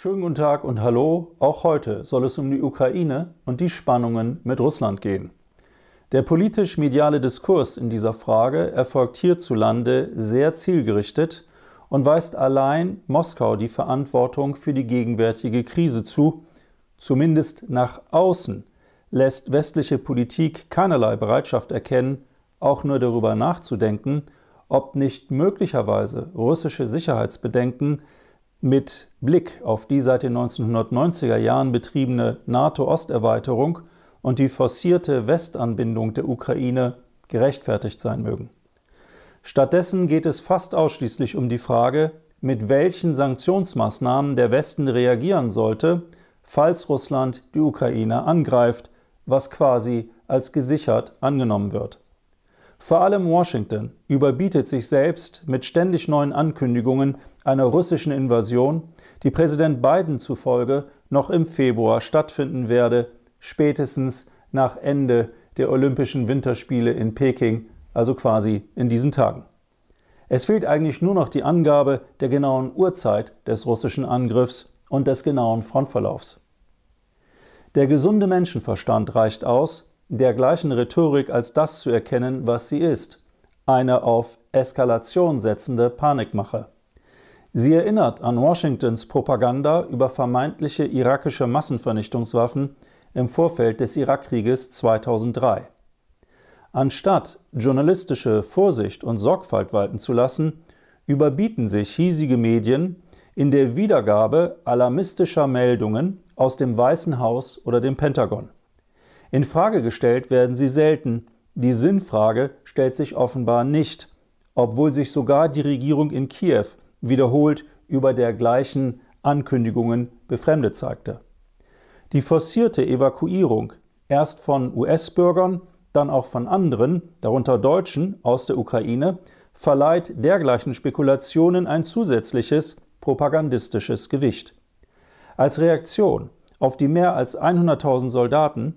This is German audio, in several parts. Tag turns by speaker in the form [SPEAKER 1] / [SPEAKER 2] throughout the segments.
[SPEAKER 1] Schönen guten Tag und hallo. Auch heute soll es um die Ukraine und die Spannungen mit Russland gehen. Der politisch-mediale Diskurs in dieser Frage erfolgt hierzulande sehr zielgerichtet und weist allein Moskau die Verantwortung für die gegenwärtige Krise zu. Zumindest nach außen lässt westliche Politik keinerlei Bereitschaft erkennen, auch nur darüber nachzudenken, ob nicht möglicherweise russische Sicherheitsbedenken mit Blick auf die seit den 1990er Jahren betriebene NATO-Osterweiterung und die forcierte Westanbindung der Ukraine gerechtfertigt sein mögen. Stattdessen geht es fast ausschließlich um die Frage, mit welchen Sanktionsmaßnahmen der Westen reagieren sollte, falls Russland die Ukraine angreift, was quasi als gesichert angenommen wird. Vor allem Washington überbietet sich selbst mit ständig neuen Ankündigungen einer russischen Invasion, die Präsident Biden zufolge noch im Februar stattfinden werde, spätestens nach Ende der Olympischen Winterspiele in Peking, also quasi in diesen Tagen. Es fehlt eigentlich nur noch die Angabe der genauen Uhrzeit des russischen Angriffs und des genauen Frontverlaufs. Der gesunde Menschenverstand reicht aus, der gleichen Rhetorik als das zu erkennen, was sie ist, eine auf Eskalation setzende Panikmache. Sie erinnert an Washingtons Propaganda über vermeintliche irakische Massenvernichtungswaffen im Vorfeld des Irakkrieges 2003. Anstatt journalistische Vorsicht und Sorgfalt walten zu lassen, überbieten sich hiesige Medien in der Wiedergabe alarmistischer Meldungen aus dem Weißen Haus oder dem Pentagon. In Frage gestellt werden sie selten. Die Sinnfrage stellt sich offenbar nicht, obwohl sich sogar die Regierung in Kiew wiederholt über dergleichen Ankündigungen befremdet zeigte. Die forcierte Evakuierung erst von US-Bürgern, dann auch von anderen, darunter Deutschen aus der Ukraine, verleiht dergleichen Spekulationen ein zusätzliches propagandistisches Gewicht. Als Reaktion auf die mehr als 100.000 Soldaten,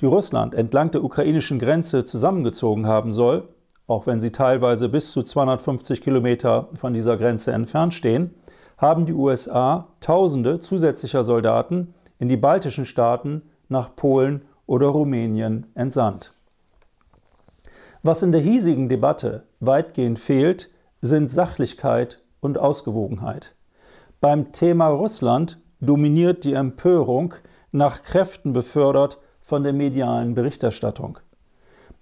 [SPEAKER 1] die Russland entlang der ukrainischen Grenze zusammengezogen haben soll, auch wenn sie teilweise bis zu 250 Kilometer von dieser Grenze entfernt stehen, haben die USA Tausende zusätzlicher Soldaten in die baltischen Staaten nach Polen oder Rumänien entsandt. Was in der hiesigen Debatte weitgehend fehlt, sind Sachlichkeit und Ausgewogenheit. Beim Thema Russland dominiert die Empörung, nach Kräften befördert von der medialen Berichterstattung.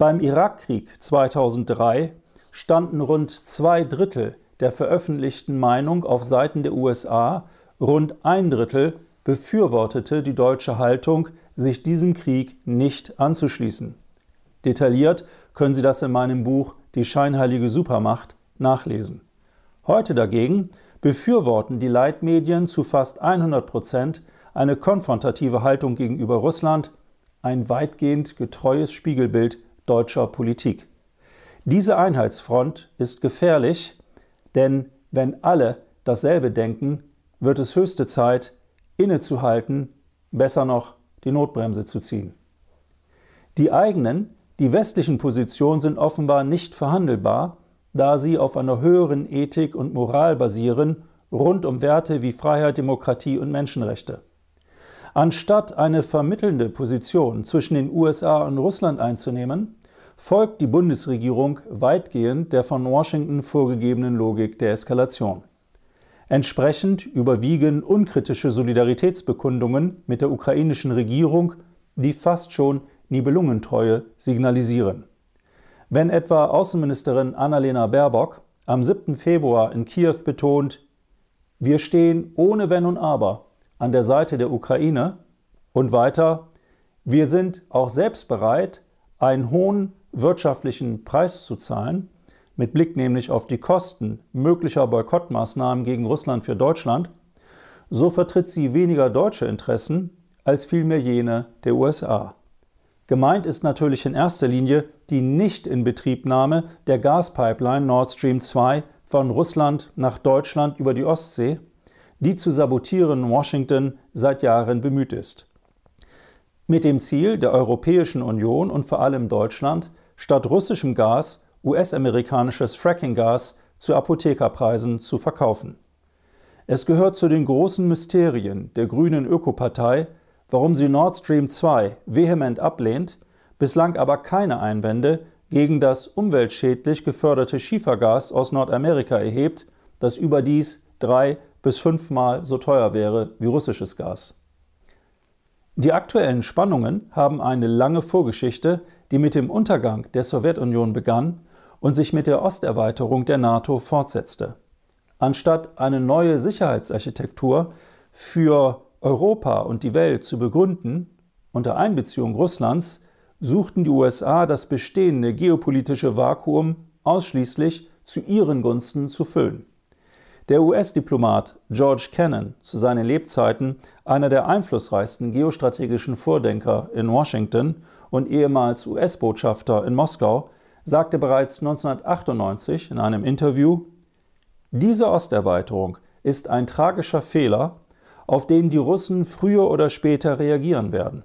[SPEAKER 1] Beim Irakkrieg 2003 standen rund zwei Drittel der veröffentlichten Meinung auf Seiten der USA, rund ein Drittel befürwortete die deutsche Haltung, sich diesem Krieg nicht anzuschließen. Detailliert können Sie das in meinem Buch Die scheinheilige Supermacht nachlesen. Heute dagegen befürworten die Leitmedien zu fast 100 Prozent eine konfrontative Haltung gegenüber Russland ein weitgehend getreues Spiegelbild deutscher Politik. Diese Einheitsfront ist gefährlich, denn wenn alle dasselbe denken, wird es höchste Zeit, innezuhalten, besser noch die Notbremse zu ziehen. Die eigenen, die westlichen Positionen sind offenbar nicht verhandelbar, da sie auf einer höheren Ethik und Moral basieren, rund um Werte wie Freiheit, Demokratie und Menschenrechte. Anstatt eine vermittelnde Position zwischen den USA und Russland einzunehmen, folgt die Bundesregierung weitgehend der von Washington vorgegebenen Logik der Eskalation. Entsprechend überwiegen unkritische Solidaritätsbekundungen mit der ukrainischen Regierung, die fast schon Nibelungentreue signalisieren. Wenn etwa Außenministerin Annalena Baerbock am 7. Februar in Kiew betont, wir stehen ohne Wenn und Aber an der Seite der Ukraine. Und weiter, wir sind auch selbst bereit, einen hohen wirtschaftlichen Preis zu zahlen, mit Blick nämlich auf die Kosten möglicher Boykottmaßnahmen gegen Russland für Deutschland, so vertritt sie weniger deutsche Interessen als vielmehr jene der USA. Gemeint ist natürlich in erster Linie die Nichtinbetriebnahme der Gaspipeline Nord Stream 2 von Russland nach Deutschland über die Ostsee die zu sabotieren Washington seit Jahren bemüht ist. Mit dem Ziel der Europäischen Union und vor allem Deutschland, statt russischem Gas US-amerikanisches Fracking-Gas zu Apothekerpreisen zu verkaufen. Es gehört zu den großen Mysterien der grünen Ökopartei, warum sie Nord Stream 2 vehement ablehnt, bislang aber keine Einwände gegen das umweltschädlich geförderte Schiefergas aus Nordamerika erhebt, das überdies drei bis fünfmal so teuer wäre wie russisches Gas. Die aktuellen Spannungen haben eine lange Vorgeschichte, die mit dem Untergang der Sowjetunion begann und sich mit der Osterweiterung der NATO fortsetzte. Anstatt eine neue Sicherheitsarchitektur für Europa und die Welt zu begründen, unter Einbeziehung Russlands, suchten die USA das bestehende geopolitische Vakuum ausschließlich zu ihren Gunsten zu füllen. Der US-Diplomat George Kennan, zu seinen Lebzeiten einer der einflussreichsten geostrategischen Vordenker in Washington und ehemals US-Botschafter in Moskau, sagte bereits 1998 in einem Interview, diese Osterweiterung ist ein tragischer Fehler, auf den die Russen früher oder später reagieren werden.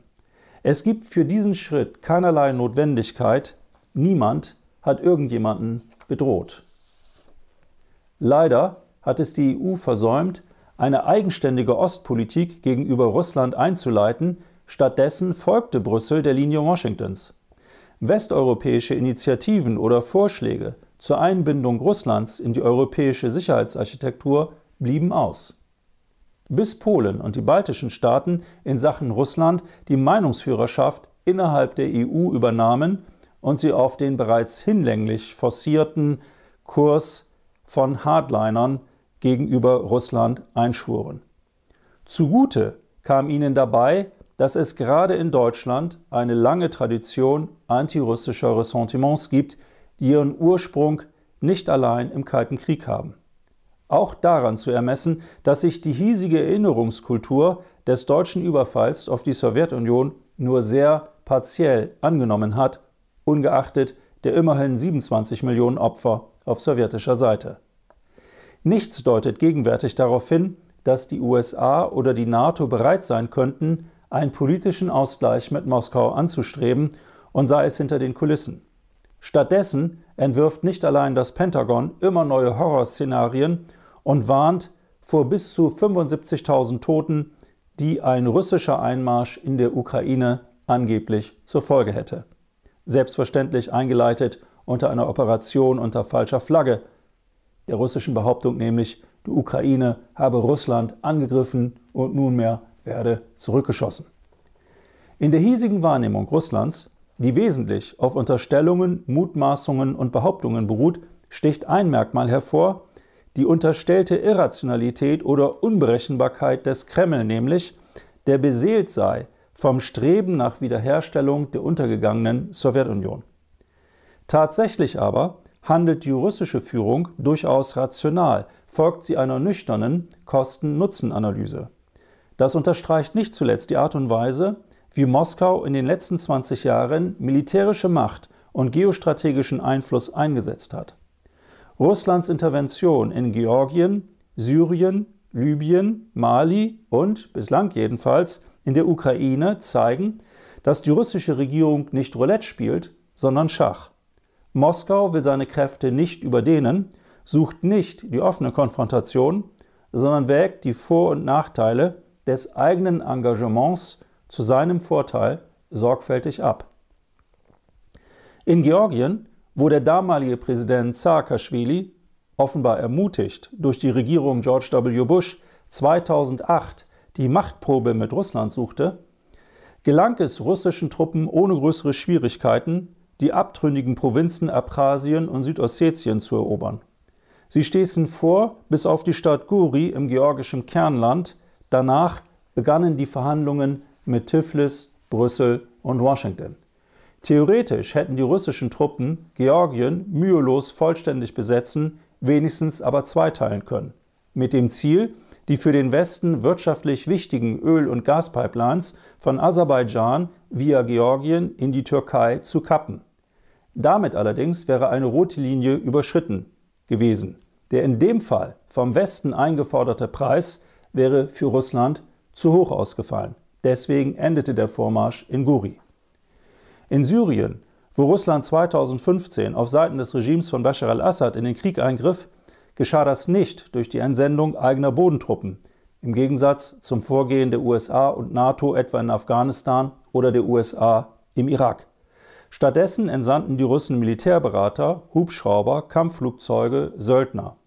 [SPEAKER 1] Es gibt für diesen Schritt keinerlei Notwendigkeit, niemand hat irgendjemanden bedroht. Leider hat es die EU versäumt, eine eigenständige Ostpolitik gegenüber Russland einzuleiten, stattdessen folgte Brüssel der Linie Washingtons. Westeuropäische Initiativen oder Vorschläge zur Einbindung Russlands in die europäische Sicherheitsarchitektur blieben aus. Bis Polen und die baltischen Staaten in Sachen Russland die Meinungsführerschaft innerhalb der EU übernahmen und sie auf den bereits hinlänglich forcierten Kurs von Hardlinern gegenüber Russland einschworen. Zugute kam ihnen dabei, dass es gerade in Deutschland eine lange Tradition antirussischer Ressentiments gibt, die ihren Ursprung nicht allein im Kalten Krieg haben. Auch daran zu ermessen, dass sich die hiesige Erinnerungskultur des deutschen Überfalls auf die Sowjetunion nur sehr partiell angenommen hat, ungeachtet der immerhin 27 Millionen Opfer auf sowjetischer Seite. Nichts deutet gegenwärtig darauf hin, dass die USA oder die NATO bereit sein könnten, einen politischen Ausgleich mit Moskau anzustreben und sei es hinter den Kulissen. Stattdessen entwirft nicht allein das Pentagon immer neue Horrorszenarien und warnt vor bis zu 75.000 Toten, die ein russischer Einmarsch in der Ukraine angeblich zur Folge hätte. Selbstverständlich eingeleitet unter einer Operation unter falscher Flagge, der russischen Behauptung nämlich, die Ukraine habe Russland angegriffen und nunmehr werde zurückgeschossen. In der hiesigen Wahrnehmung Russlands, die wesentlich auf Unterstellungen, Mutmaßungen und Behauptungen beruht, sticht ein Merkmal hervor, die unterstellte Irrationalität oder Unberechenbarkeit des Kreml, nämlich der beseelt sei vom Streben nach Wiederherstellung der untergegangenen Sowjetunion. Tatsächlich aber handelt die russische Führung durchaus rational, folgt sie einer nüchternen Kosten-Nutzen-Analyse. Das unterstreicht nicht zuletzt die Art und Weise, wie Moskau in den letzten 20 Jahren militärische Macht und geostrategischen Einfluss eingesetzt hat. Russlands Intervention in Georgien, Syrien, Libyen, Mali und, bislang jedenfalls, in der Ukraine zeigen, dass die russische Regierung nicht Roulette spielt, sondern Schach. Moskau will seine Kräfte nicht überdehnen, sucht nicht die offene Konfrontation, sondern wägt die Vor- und Nachteile des eigenen Engagements zu seinem Vorteil sorgfältig ab. In Georgien, wo der damalige Präsident Saakashvili, offenbar ermutigt durch die Regierung George W. Bush 2008 die Machtprobe mit Russland suchte, gelang es russischen Truppen ohne größere Schwierigkeiten, die abtrünnigen Provinzen Abchasien und Südossetien zu erobern. Sie stießen vor bis auf die Stadt Guri im georgischen Kernland. Danach begannen die Verhandlungen mit Tiflis, Brüssel und Washington. Theoretisch hätten die russischen Truppen Georgien mühelos vollständig besetzen, wenigstens aber zweiteilen können, mit dem Ziel, die für den Westen wirtschaftlich wichtigen Öl- und Gaspipelines von Aserbaidschan via Georgien in die Türkei zu kappen. Damit allerdings wäre eine rote Linie überschritten gewesen. Der in dem Fall vom Westen eingeforderte Preis wäre für Russland zu hoch ausgefallen. Deswegen endete der Vormarsch in Guri. In Syrien, wo Russland 2015 auf Seiten des Regimes von Bashar al-Assad in den Krieg eingriff, geschah das nicht durch die Entsendung eigener Bodentruppen, im Gegensatz zum Vorgehen der USA und NATO etwa in Afghanistan oder der USA im Irak. Stattdessen entsandten die Russen Militärberater, Hubschrauber, Kampfflugzeuge, Söldner.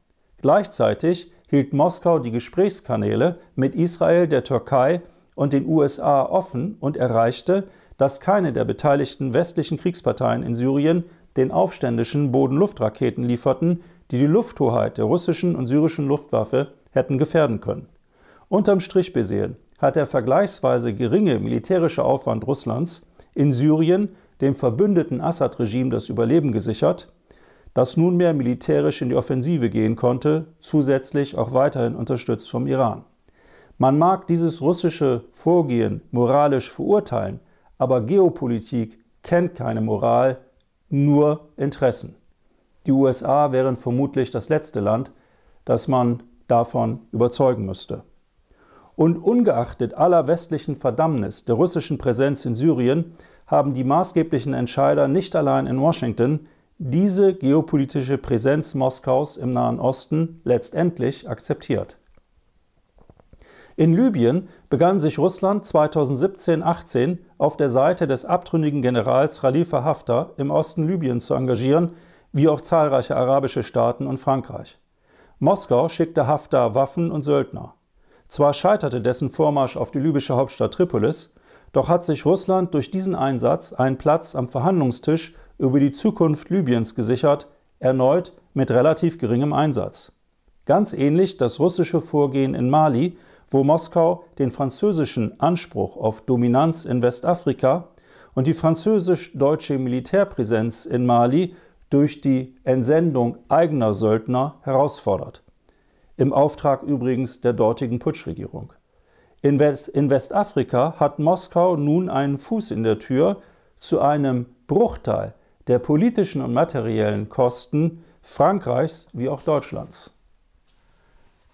[SPEAKER 1] Gleichzeitig hielt Moskau die Gesprächskanäle mit Israel, der Türkei und den USA offen und erreichte, dass keine der beteiligten westlichen Kriegsparteien in Syrien den Aufständischen Boden-Luft-Raketen lieferten, die die Lufthoheit der russischen und syrischen Luftwaffe hätten gefährden können. Unterm Strich besehen hat der vergleichsweise geringe militärische Aufwand Russlands in Syrien dem verbündeten Assad-Regime das Überleben gesichert, das nunmehr militärisch in die Offensive gehen konnte, zusätzlich auch weiterhin unterstützt vom Iran. Man mag dieses russische Vorgehen moralisch verurteilen, aber Geopolitik kennt keine Moral, nur Interessen. Die USA wären vermutlich das letzte Land, das man davon überzeugen müsste. Und ungeachtet aller westlichen Verdammnis der russischen Präsenz in Syrien haben die maßgeblichen Entscheider nicht allein in Washington diese geopolitische Präsenz Moskaus im Nahen Osten letztendlich akzeptiert. In Libyen begann sich Russland 2017-18 auf der Seite des abtrünnigen Generals Khalifa Haftar im Osten Libyens zu engagieren, wie auch zahlreiche arabische Staaten und Frankreich. Moskau schickte Haftar Waffen und Söldner. Zwar scheiterte dessen Vormarsch auf die libysche Hauptstadt Tripolis, doch hat sich Russland durch diesen Einsatz einen Platz am Verhandlungstisch über die Zukunft Libyens gesichert, erneut mit relativ geringem Einsatz. Ganz ähnlich das russische Vorgehen in Mali, wo Moskau den französischen Anspruch auf Dominanz in Westafrika und die französisch-deutsche Militärpräsenz in Mali durch die Entsendung eigener Söldner herausfordert. Im Auftrag übrigens der dortigen Putschregierung. In, West in Westafrika hat Moskau nun einen Fuß in der Tür zu einem Bruchteil der politischen und materiellen Kosten Frankreichs wie auch Deutschlands.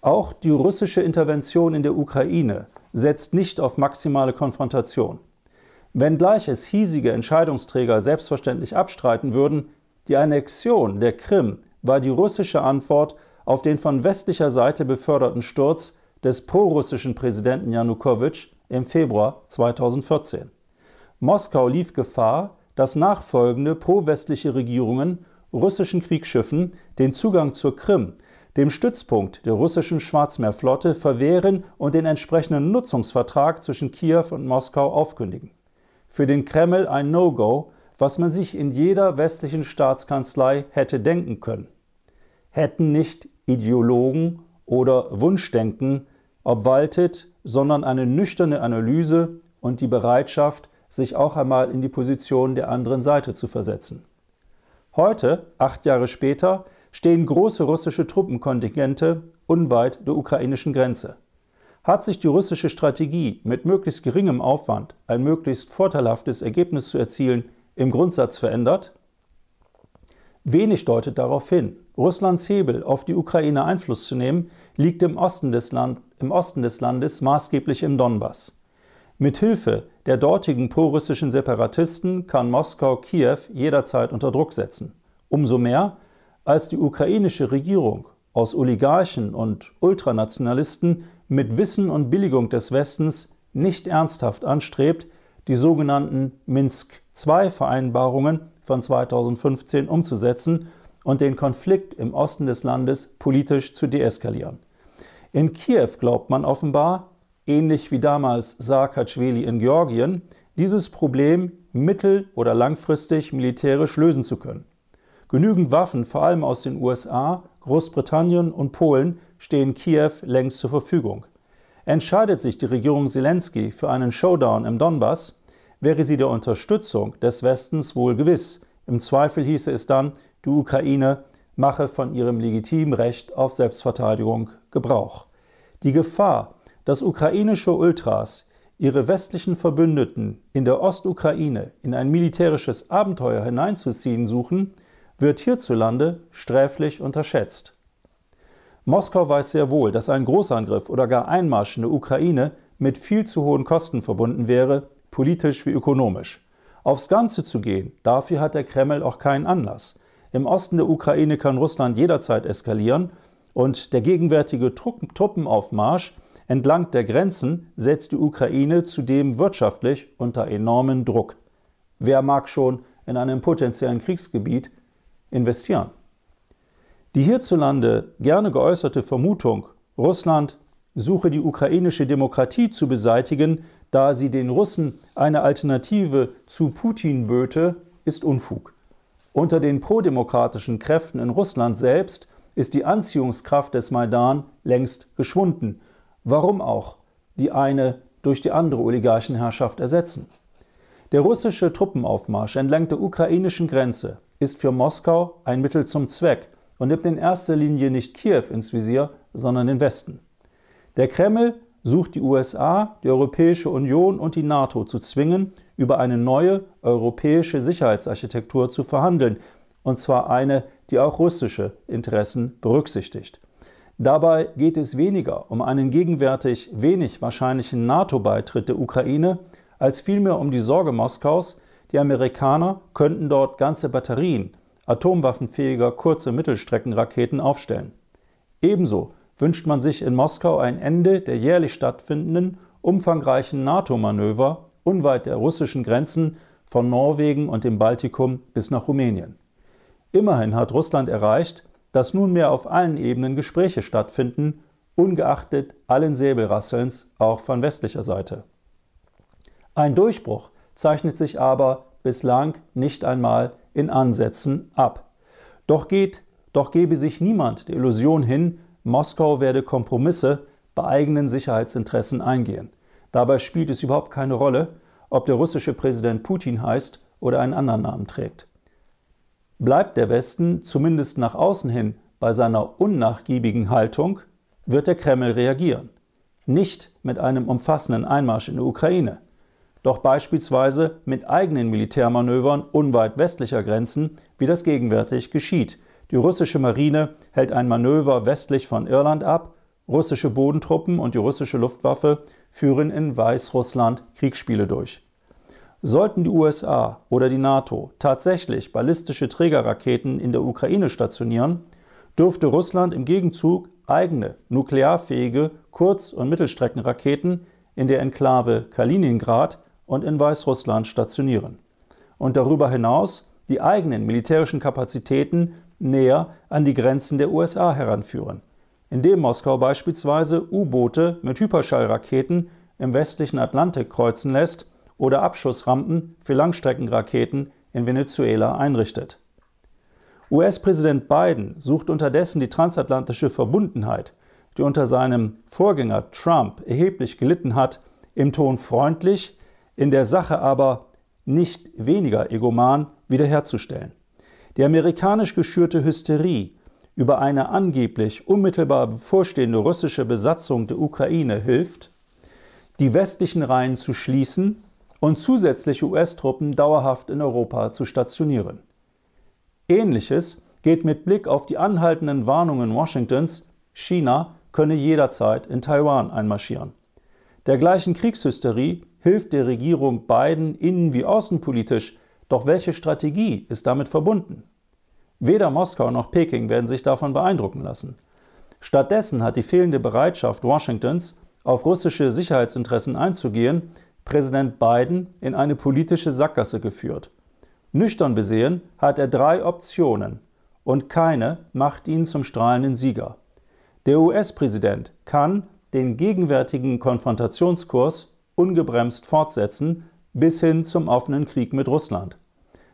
[SPEAKER 1] Auch die russische Intervention in der Ukraine setzt nicht auf maximale Konfrontation. Wenngleich es hiesige Entscheidungsträger selbstverständlich abstreiten würden, die Annexion der Krim war die russische Antwort auf den von westlicher Seite beförderten Sturz des prorussischen Präsidenten Janukowitsch im Februar 2014. Moskau lief Gefahr, dass nachfolgende pro-westliche Regierungen russischen Kriegsschiffen den Zugang zur Krim, dem Stützpunkt der russischen Schwarzmeerflotte, verwehren und den entsprechenden Nutzungsvertrag zwischen Kiew und Moskau aufkündigen. Für den Kreml ein No-Go, was man sich in jeder westlichen Staatskanzlei hätte denken können. Hätten nicht Ideologen oder Wunschdenken obwaltet, sondern eine nüchterne Analyse und die Bereitschaft, sich auch einmal in die Position der anderen Seite zu versetzen. Heute, acht Jahre später, stehen große russische Truppenkontingente unweit der ukrainischen Grenze. Hat sich die russische Strategie, mit möglichst geringem Aufwand ein möglichst vorteilhaftes Ergebnis zu erzielen, im Grundsatz verändert? Wenig deutet darauf hin. Russlands Hebel, auf die Ukraine Einfluss zu nehmen, liegt im Osten des, Land, im Osten des Landes, maßgeblich im Donbass. Mithilfe der dortigen prorussischen Separatisten kann Moskau Kiew jederzeit unter Druck setzen. Umso mehr, als die ukrainische Regierung aus Oligarchen und Ultranationalisten mit Wissen und Billigung des Westens nicht ernsthaft anstrebt, die sogenannten Minsk-II-Vereinbarungen von 2015 umzusetzen und den Konflikt im Osten des Landes politisch zu deeskalieren. In Kiew glaubt man offenbar, ähnlich wie damals Saakashvili in Georgien, dieses Problem mittel- oder langfristig militärisch lösen zu können. Genügend Waffen, vor allem aus den USA, Großbritannien und Polen, stehen Kiew längst zur Verfügung. Entscheidet sich die Regierung Zelensky für einen Showdown im Donbass, wäre sie der Unterstützung des Westens wohl gewiss. Im Zweifel hieße es dann, die Ukraine mache von ihrem legitimen Recht auf Selbstverteidigung Gebrauch. Die Gefahr, dass ukrainische Ultras ihre westlichen Verbündeten in der Ostukraine in ein militärisches Abenteuer hineinzuziehen suchen, wird hierzulande sträflich unterschätzt. Moskau weiß sehr wohl, dass ein Großangriff oder gar Einmarsch in der Ukraine mit viel zu hohen Kosten verbunden wäre politisch wie ökonomisch. Aufs Ganze zu gehen, dafür hat der Kreml auch keinen Anlass. Im Osten der Ukraine kann Russland jederzeit eskalieren und der gegenwärtige Truppenaufmarsch entlang der Grenzen setzt die Ukraine zudem wirtschaftlich unter enormen Druck. Wer mag schon in einem potenziellen Kriegsgebiet investieren? Die hierzulande gerne geäußerte Vermutung, Russland suche die ukrainische Demokratie zu beseitigen, da sie den Russen eine Alternative zu Putin böte, ist Unfug. Unter den prodemokratischen Kräften in Russland selbst ist die Anziehungskraft des Maidan längst geschwunden. Warum auch die eine durch die andere Oligarchenherrschaft ersetzen? Der russische Truppenaufmarsch entlang der ukrainischen Grenze ist für Moskau ein Mittel zum Zweck und nimmt in erster Linie nicht Kiew ins Visier, sondern den Westen. Der Kreml sucht die USA, die Europäische Union und die NATO zu zwingen, über eine neue europäische Sicherheitsarchitektur zu verhandeln, und zwar eine, die auch russische Interessen berücksichtigt. Dabei geht es weniger um einen gegenwärtig wenig wahrscheinlichen NATO-Beitritt der Ukraine, als vielmehr um die Sorge Moskaus, die Amerikaner könnten dort ganze Batterien atomwaffenfähiger kurze Mittelstreckenraketen aufstellen. Ebenso wünscht man sich in Moskau ein Ende der jährlich stattfindenden, umfangreichen NATO-Manöver unweit der russischen Grenzen von Norwegen und dem Baltikum bis nach Rumänien. Immerhin hat Russland erreicht, dass nunmehr auf allen Ebenen Gespräche stattfinden, ungeachtet allen Säbelrasselns auch von westlicher Seite. Ein Durchbruch zeichnet sich aber bislang nicht einmal in Ansätzen ab. Doch geht, doch gebe sich niemand der Illusion hin, Moskau werde Kompromisse bei eigenen Sicherheitsinteressen eingehen. Dabei spielt es überhaupt keine Rolle, ob der russische Präsident Putin heißt oder einen anderen Namen trägt. Bleibt der Westen zumindest nach außen hin bei seiner unnachgiebigen Haltung, wird der Kreml reagieren. Nicht mit einem umfassenden Einmarsch in die Ukraine, doch beispielsweise mit eigenen Militärmanövern unweit westlicher Grenzen, wie das gegenwärtig geschieht, die russische Marine hält ein Manöver westlich von Irland ab, russische Bodentruppen und die russische Luftwaffe führen in Weißrussland Kriegsspiele durch. Sollten die USA oder die NATO tatsächlich ballistische Trägerraketen in der Ukraine stationieren, dürfte Russland im Gegenzug eigene nuklearfähige Kurz- und Mittelstreckenraketen in der Enklave Kaliningrad und in Weißrussland stationieren. Und darüber hinaus die eigenen militärischen Kapazitäten näher an die Grenzen der USA heranführen, indem Moskau beispielsweise U-Boote mit Hyperschallraketen im westlichen Atlantik kreuzen lässt oder Abschussrampen für Langstreckenraketen in Venezuela einrichtet. US-Präsident Biden sucht unterdessen die transatlantische Verbundenheit, die unter seinem Vorgänger Trump erheblich gelitten hat, im Ton freundlich, in der Sache aber nicht weniger egoman wiederherzustellen. Die amerikanisch geschürte Hysterie über eine angeblich unmittelbar bevorstehende russische Besatzung der Ukraine hilft, die westlichen Reihen zu schließen und zusätzliche US-Truppen dauerhaft in Europa zu stationieren. Ähnliches geht mit Blick auf die anhaltenden Warnungen Washingtons, China könne jederzeit in Taiwan einmarschieren. Dergleichen Kriegshysterie hilft der Regierung Biden innen- wie außenpolitisch doch welche Strategie ist damit verbunden? Weder Moskau noch Peking werden sich davon beeindrucken lassen. Stattdessen hat die fehlende Bereitschaft Washingtons, auf russische Sicherheitsinteressen einzugehen, Präsident Biden in eine politische Sackgasse geführt. Nüchtern besehen hat er drei Optionen und keine macht ihn zum strahlenden Sieger. Der US-Präsident kann den gegenwärtigen Konfrontationskurs ungebremst fortsetzen, bis hin zum offenen Krieg mit Russland.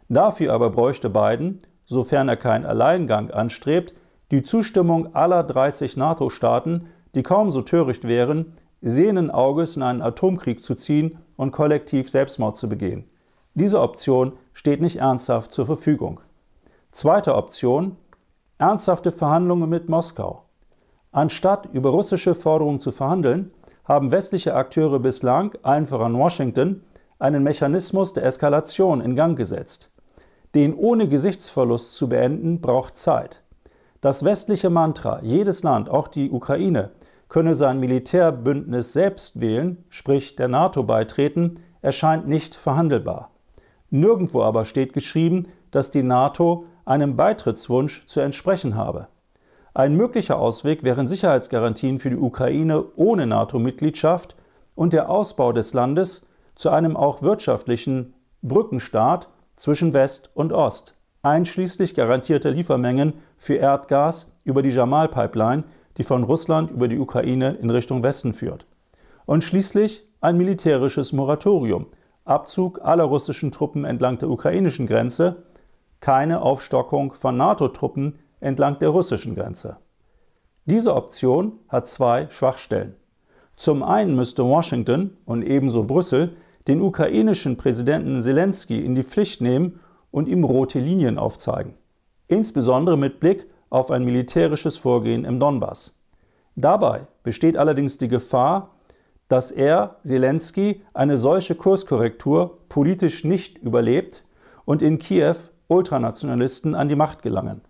[SPEAKER 1] Dafür aber bräuchte Biden, sofern er keinen Alleingang anstrebt, die Zustimmung aller 30 NATO-Staaten, die kaum so töricht wären, sehenden Auges in einen Atomkrieg zu ziehen und kollektiv Selbstmord zu begehen. Diese Option steht nicht ernsthaft zur Verfügung. Zweite Option ernsthafte Verhandlungen mit Moskau. Anstatt über russische Forderungen zu verhandeln, haben westliche Akteure bislang, allen voran Washington, einen Mechanismus der Eskalation in Gang gesetzt. Den ohne Gesichtsverlust zu beenden, braucht Zeit. Das westliche Mantra, jedes Land, auch die Ukraine, könne sein Militärbündnis selbst wählen, sprich der NATO beitreten, erscheint nicht verhandelbar. Nirgendwo aber steht geschrieben, dass die NATO einem Beitrittswunsch zu entsprechen habe. Ein möglicher Ausweg wären Sicherheitsgarantien für die Ukraine ohne NATO-Mitgliedschaft und der Ausbau des Landes zu einem auch wirtschaftlichen Brückenstaat zwischen West und Ost, einschließlich garantierter Liefermengen für Erdgas über die Jamal-Pipeline, die von Russland über die Ukraine in Richtung Westen führt. Und schließlich ein militärisches Moratorium, Abzug aller russischen Truppen entlang der ukrainischen Grenze, keine Aufstockung von NATO-Truppen entlang der russischen Grenze. Diese Option hat zwei Schwachstellen. Zum einen müsste Washington und ebenso Brüssel den ukrainischen Präsidenten Zelensky in die Pflicht nehmen und ihm rote Linien aufzeigen, insbesondere mit Blick auf ein militärisches Vorgehen im Donbass. Dabei besteht allerdings die Gefahr, dass er, Zelensky, eine solche Kurskorrektur politisch nicht überlebt und in Kiew Ultranationalisten an die Macht gelangen.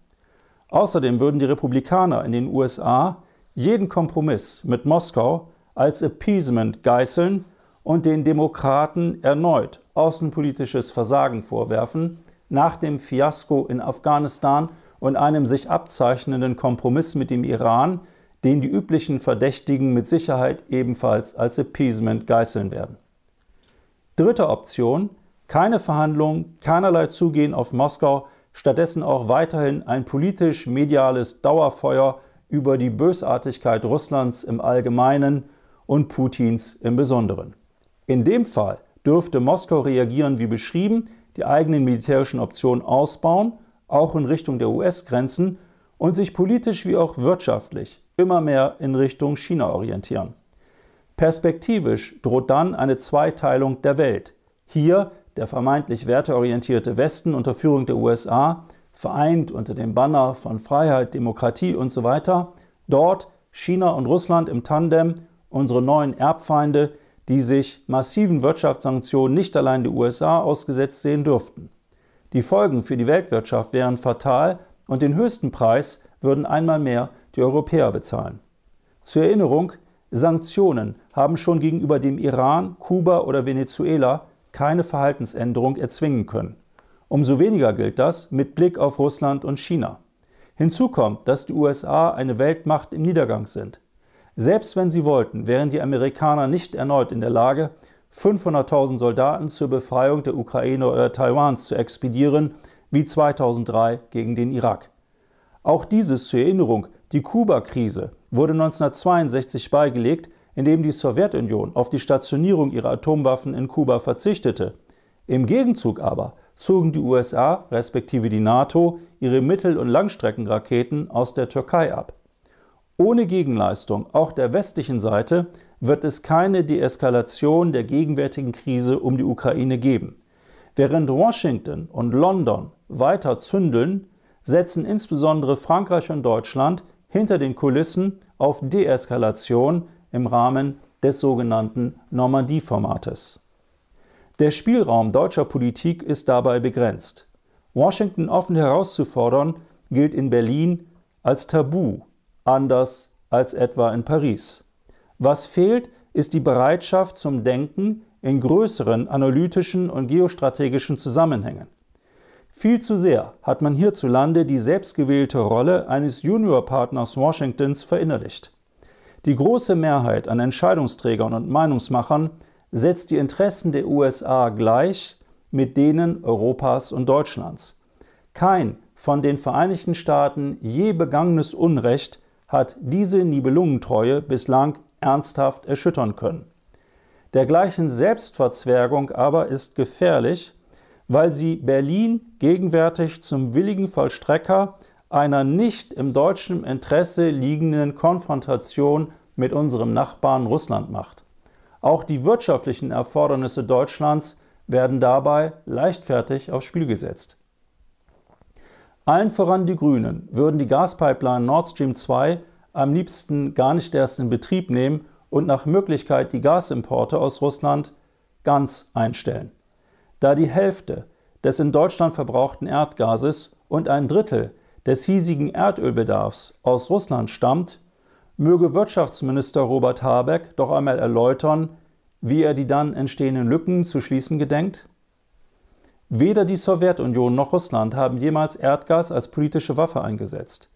[SPEAKER 1] Außerdem würden die Republikaner in den USA jeden Kompromiss mit Moskau als Appeasement geißeln und den Demokraten erneut außenpolitisches Versagen vorwerfen, nach dem Fiasko in Afghanistan und einem sich abzeichnenden Kompromiss mit dem Iran, den die üblichen Verdächtigen mit Sicherheit ebenfalls als Appeasement geißeln werden. Dritte Option, keine Verhandlungen, keinerlei Zugehen auf Moskau, stattdessen auch weiterhin ein politisch-mediales Dauerfeuer über die Bösartigkeit Russlands im Allgemeinen und Putins im Besonderen. In dem Fall dürfte Moskau reagieren wie beschrieben, die eigenen militärischen Optionen ausbauen, auch in Richtung der US-Grenzen und sich politisch wie auch wirtschaftlich immer mehr in Richtung China orientieren. Perspektivisch droht dann eine Zweiteilung der Welt. Hier der vermeintlich werteorientierte Westen unter Führung der USA, vereint unter dem Banner von Freiheit, Demokratie und so weiter, dort China und Russland im Tandem, unsere neuen Erbfeinde, die sich massiven Wirtschaftssanktionen nicht allein der USA ausgesetzt sehen dürften. Die Folgen für die Weltwirtschaft wären fatal und den höchsten Preis würden einmal mehr die Europäer bezahlen. Zur Erinnerung, Sanktionen haben schon gegenüber dem Iran, Kuba oder Venezuela keine Verhaltensänderung erzwingen können. Umso weniger gilt das mit Blick auf Russland und China. Hinzu kommt, dass die USA eine Weltmacht im Niedergang sind. Selbst wenn sie wollten, wären die Amerikaner nicht erneut in der Lage, 500.000 Soldaten zur Befreiung der Ukraine oder Taiwans zu expedieren, wie 2003 gegen den Irak. Auch dieses zur Erinnerung, die Kuba-Krise wurde 1962 beigelegt, indem die Sowjetunion auf die Stationierung ihrer Atomwaffen in Kuba verzichtete. Im Gegenzug aber zogen die USA respektive die NATO ihre Mittel- und Langstreckenraketen aus der Türkei ab. Ohne Gegenleistung auch der westlichen Seite wird es keine Deeskalation der gegenwärtigen Krise um die Ukraine geben. Während Washington und London weiter zündeln, setzen insbesondere Frankreich und Deutschland hinter den Kulissen auf Deeskalation im Rahmen des sogenannten Normandie-Formates. Der Spielraum deutscher Politik ist dabei begrenzt. Washington offen herauszufordern, gilt in Berlin als Tabu, anders als etwa in Paris. Was fehlt, ist die Bereitschaft zum Denken in größeren analytischen und geostrategischen Zusammenhängen. Viel zu sehr hat man hierzulande die selbstgewählte Rolle eines Juniorpartners Washingtons verinnerlicht. Die große Mehrheit an Entscheidungsträgern und Meinungsmachern setzt die Interessen der USA gleich mit denen Europas und Deutschlands. Kein von den Vereinigten Staaten je begangenes Unrecht hat diese Nibelungentreue bislang ernsthaft erschüttern können. Dergleichen Selbstverzwergung aber ist gefährlich, weil sie Berlin gegenwärtig zum willigen Vollstrecker einer nicht im deutschen Interesse liegenden Konfrontation mit unserem Nachbarn Russland macht. Auch die wirtschaftlichen Erfordernisse Deutschlands werden dabei leichtfertig aufs Spiel gesetzt. Allen voran die Grünen würden die Gaspipeline Nord Stream 2 am liebsten gar nicht erst in Betrieb nehmen und nach Möglichkeit die Gasimporte aus Russland ganz einstellen. Da die Hälfte des in Deutschland verbrauchten Erdgases und ein Drittel des hiesigen Erdölbedarfs aus Russland stammt, möge Wirtschaftsminister Robert Habeck doch einmal erläutern, wie er die dann entstehenden Lücken zu schließen gedenkt? Weder die Sowjetunion noch Russland haben jemals Erdgas als politische Waffe eingesetzt.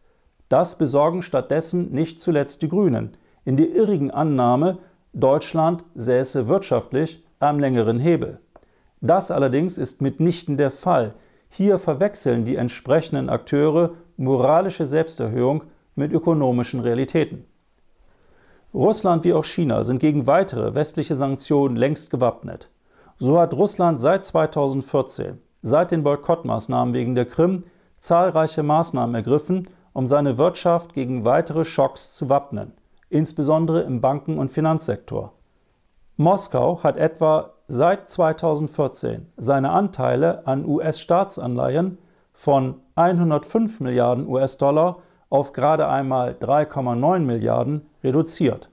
[SPEAKER 1] Das besorgen stattdessen nicht zuletzt die Grünen, in der irrigen Annahme, Deutschland säße wirtschaftlich am längeren Hebel. Das allerdings ist mitnichten der Fall. Hier verwechseln die entsprechenden Akteure moralische Selbsterhöhung mit ökonomischen Realitäten. Russland wie auch China sind gegen weitere westliche Sanktionen längst gewappnet. So hat Russland seit 2014, seit den Boykottmaßnahmen wegen der Krim, zahlreiche Maßnahmen ergriffen, um seine Wirtschaft gegen weitere Schocks zu wappnen, insbesondere im Banken- und Finanzsektor. Moskau hat etwa seit 2014 seine Anteile an US-Staatsanleihen von 105 Milliarden US-Dollar auf gerade einmal 3,9 Milliarden reduziert.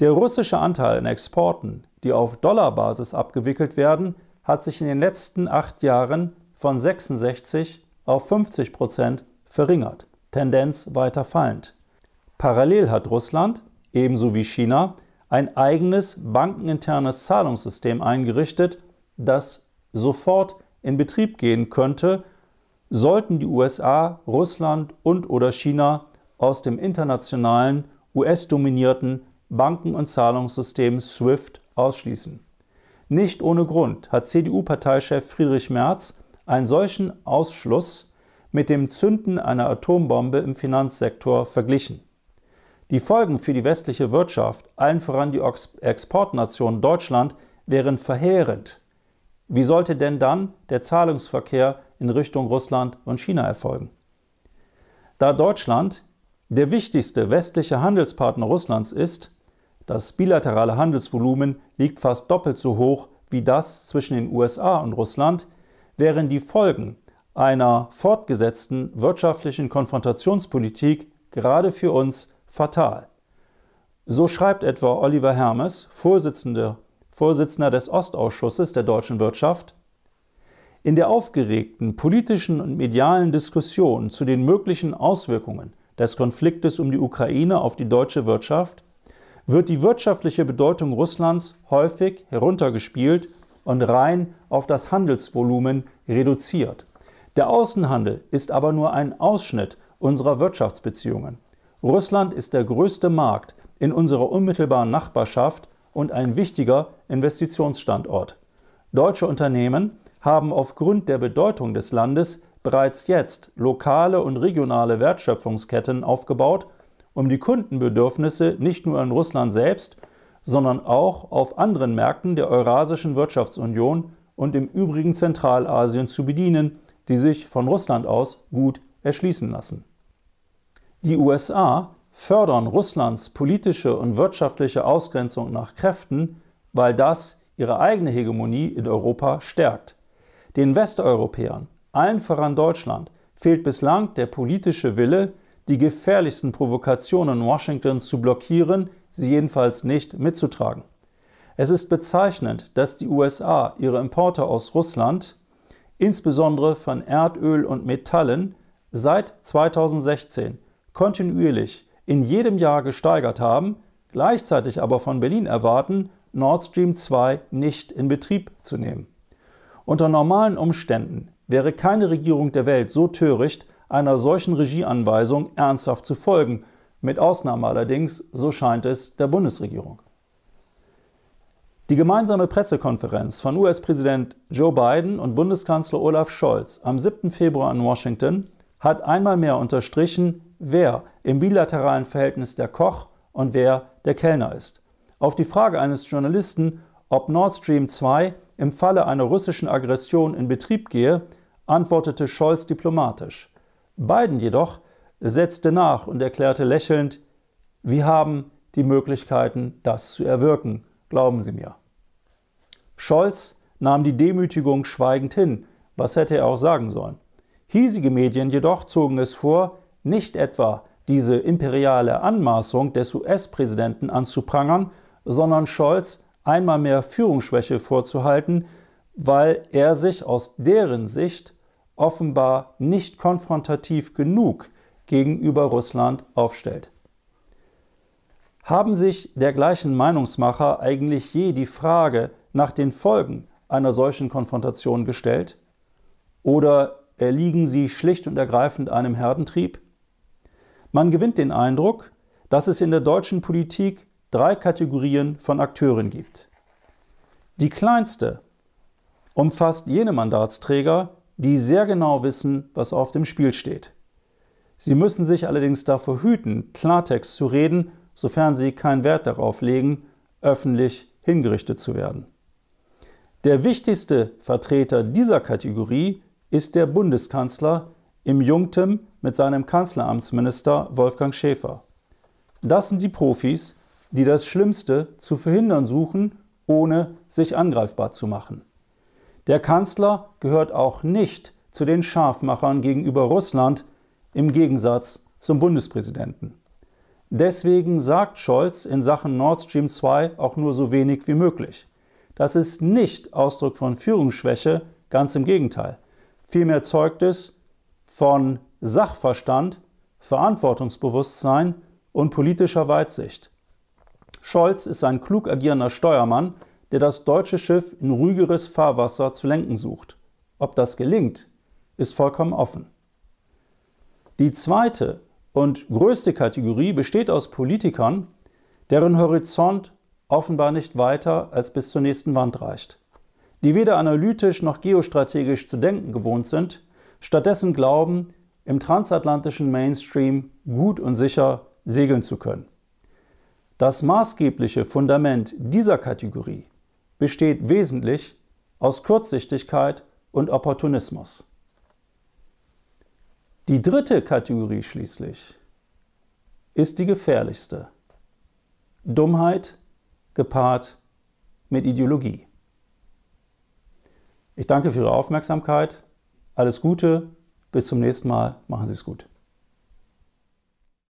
[SPEAKER 1] Der russische Anteil an Exporten, die auf Dollarbasis abgewickelt werden, hat sich in den letzten acht Jahren von 66 auf 50 Prozent verringert, Tendenz weiter fallend. Parallel hat Russland, ebenso wie China, ein eigenes bankeninternes Zahlungssystem eingerichtet, das sofort in Betrieb gehen könnte, sollten die USA, Russland und oder China aus dem internationalen US-dominierten Banken- und Zahlungssystem SWIFT ausschließen. Nicht ohne Grund hat CDU-Parteichef Friedrich Merz einen solchen Ausschluss mit dem Zünden einer Atombombe im Finanzsektor verglichen. Die Folgen für die westliche Wirtschaft, allen voran die Exportnation Deutschland, wären verheerend. Wie sollte denn dann der Zahlungsverkehr in Richtung Russland und China erfolgen? Da Deutschland der wichtigste westliche Handelspartner Russlands ist, das bilaterale Handelsvolumen liegt fast doppelt so hoch wie das zwischen den USA und Russland, wären die Folgen einer fortgesetzten wirtschaftlichen Konfrontationspolitik gerade für uns fatal. So schreibt etwa Oliver Hermes, Vorsitzender, Vorsitzender des Ostausschusses der deutschen Wirtschaft, in der aufgeregten politischen und medialen Diskussion zu den möglichen Auswirkungen des Konfliktes um die Ukraine auf die deutsche Wirtschaft wird die wirtschaftliche Bedeutung Russlands häufig heruntergespielt und rein auf das Handelsvolumen reduziert. Der Außenhandel ist aber nur ein Ausschnitt unserer Wirtschaftsbeziehungen. Russland ist der größte Markt in unserer unmittelbaren Nachbarschaft und ein wichtiger Investitionsstandort. Deutsche Unternehmen haben aufgrund der Bedeutung des Landes bereits jetzt lokale und regionale Wertschöpfungsketten aufgebaut, um die Kundenbedürfnisse nicht nur in Russland selbst, sondern auch auf anderen Märkten der Eurasischen Wirtschaftsunion und im übrigen Zentralasien zu bedienen, die sich von Russland aus gut erschließen lassen. Die USA fördern Russlands politische und wirtschaftliche Ausgrenzung nach Kräften, weil das ihre eigene Hegemonie in Europa stärkt. Den Westeuropäern, allen voran Deutschland, fehlt bislang der politische Wille, die gefährlichsten Provokationen Washingtons zu blockieren, sie jedenfalls nicht mitzutragen. Es ist bezeichnend, dass die USA ihre Importe aus Russland, insbesondere von Erdöl und Metallen, seit 2016 kontinuierlich in jedem Jahr gesteigert haben, gleichzeitig aber von Berlin erwarten, Nord Stream 2 nicht in Betrieb zu nehmen. Unter normalen Umständen wäre keine Regierung der Welt so töricht, einer solchen Regieanweisung ernsthaft zu folgen, mit Ausnahme allerdings, so scheint es, der Bundesregierung. Die gemeinsame Pressekonferenz von US-Präsident Joe Biden und Bundeskanzler Olaf Scholz am 7. Februar in Washington hat einmal mehr unterstrichen, wer im bilateralen Verhältnis der Koch und wer der Kellner ist. Auf die Frage eines Journalisten, ob Nord Stream 2 im Falle einer russischen Aggression in Betrieb gehe, antwortete Scholz diplomatisch. Biden jedoch setzte nach und erklärte lächelnd, wir haben die Möglichkeiten, das zu erwirken, glauben Sie mir. Scholz nahm die Demütigung schweigend hin, was hätte er auch sagen sollen. Hiesige Medien jedoch zogen es vor, nicht etwa diese imperiale Anmaßung des US-Präsidenten anzuprangern, sondern Scholz einmal mehr Führungsschwäche vorzuhalten, weil er sich aus deren Sicht offenbar nicht konfrontativ genug gegenüber Russland aufstellt. Haben sich dergleichen Meinungsmacher eigentlich je die Frage nach den Folgen einer solchen Konfrontation gestellt? Oder erliegen sie schlicht und ergreifend einem Herdentrieb? Man gewinnt den Eindruck, dass es in der deutschen Politik drei Kategorien von Akteuren gibt. Die kleinste umfasst jene Mandatsträger, die sehr genau wissen, was auf dem Spiel steht. Sie müssen sich allerdings davor hüten, Klartext zu reden, sofern sie keinen Wert darauf legen, öffentlich hingerichtet zu werden. Der wichtigste Vertreter dieser Kategorie ist der Bundeskanzler im Jungtem mit seinem Kanzleramtsminister Wolfgang Schäfer. Das sind die Profis, die das Schlimmste zu verhindern suchen, ohne sich angreifbar zu machen. Der Kanzler gehört auch nicht zu den Scharfmachern gegenüber Russland, im Gegensatz zum Bundespräsidenten. Deswegen sagt Scholz in Sachen Nord Stream 2 auch nur so wenig wie möglich. Das ist nicht Ausdruck von Führungsschwäche, ganz im Gegenteil. Vielmehr zeugt es von Sachverstand, Verantwortungsbewusstsein und politischer Weitsicht. Scholz ist ein klug agierender Steuermann, der das deutsche Schiff in ruhigeres Fahrwasser zu lenken sucht. Ob das gelingt, ist vollkommen offen. Die zweite und größte Kategorie besteht aus Politikern, deren Horizont offenbar nicht weiter als bis zur nächsten Wand reicht, die weder analytisch noch geostrategisch zu denken gewohnt sind, stattdessen glauben, im transatlantischen Mainstream gut und sicher segeln zu können. Das maßgebliche Fundament dieser Kategorie besteht wesentlich aus Kurzsichtigkeit und Opportunismus. Die dritte Kategorie schließlich ist die gefährlichste. Dummheit gepaart mit Ideologie. Ich danke für Ihre Aufmerksamkeit. Alles Gute. Bis zum nächsten Mal. Machen Sie es gut.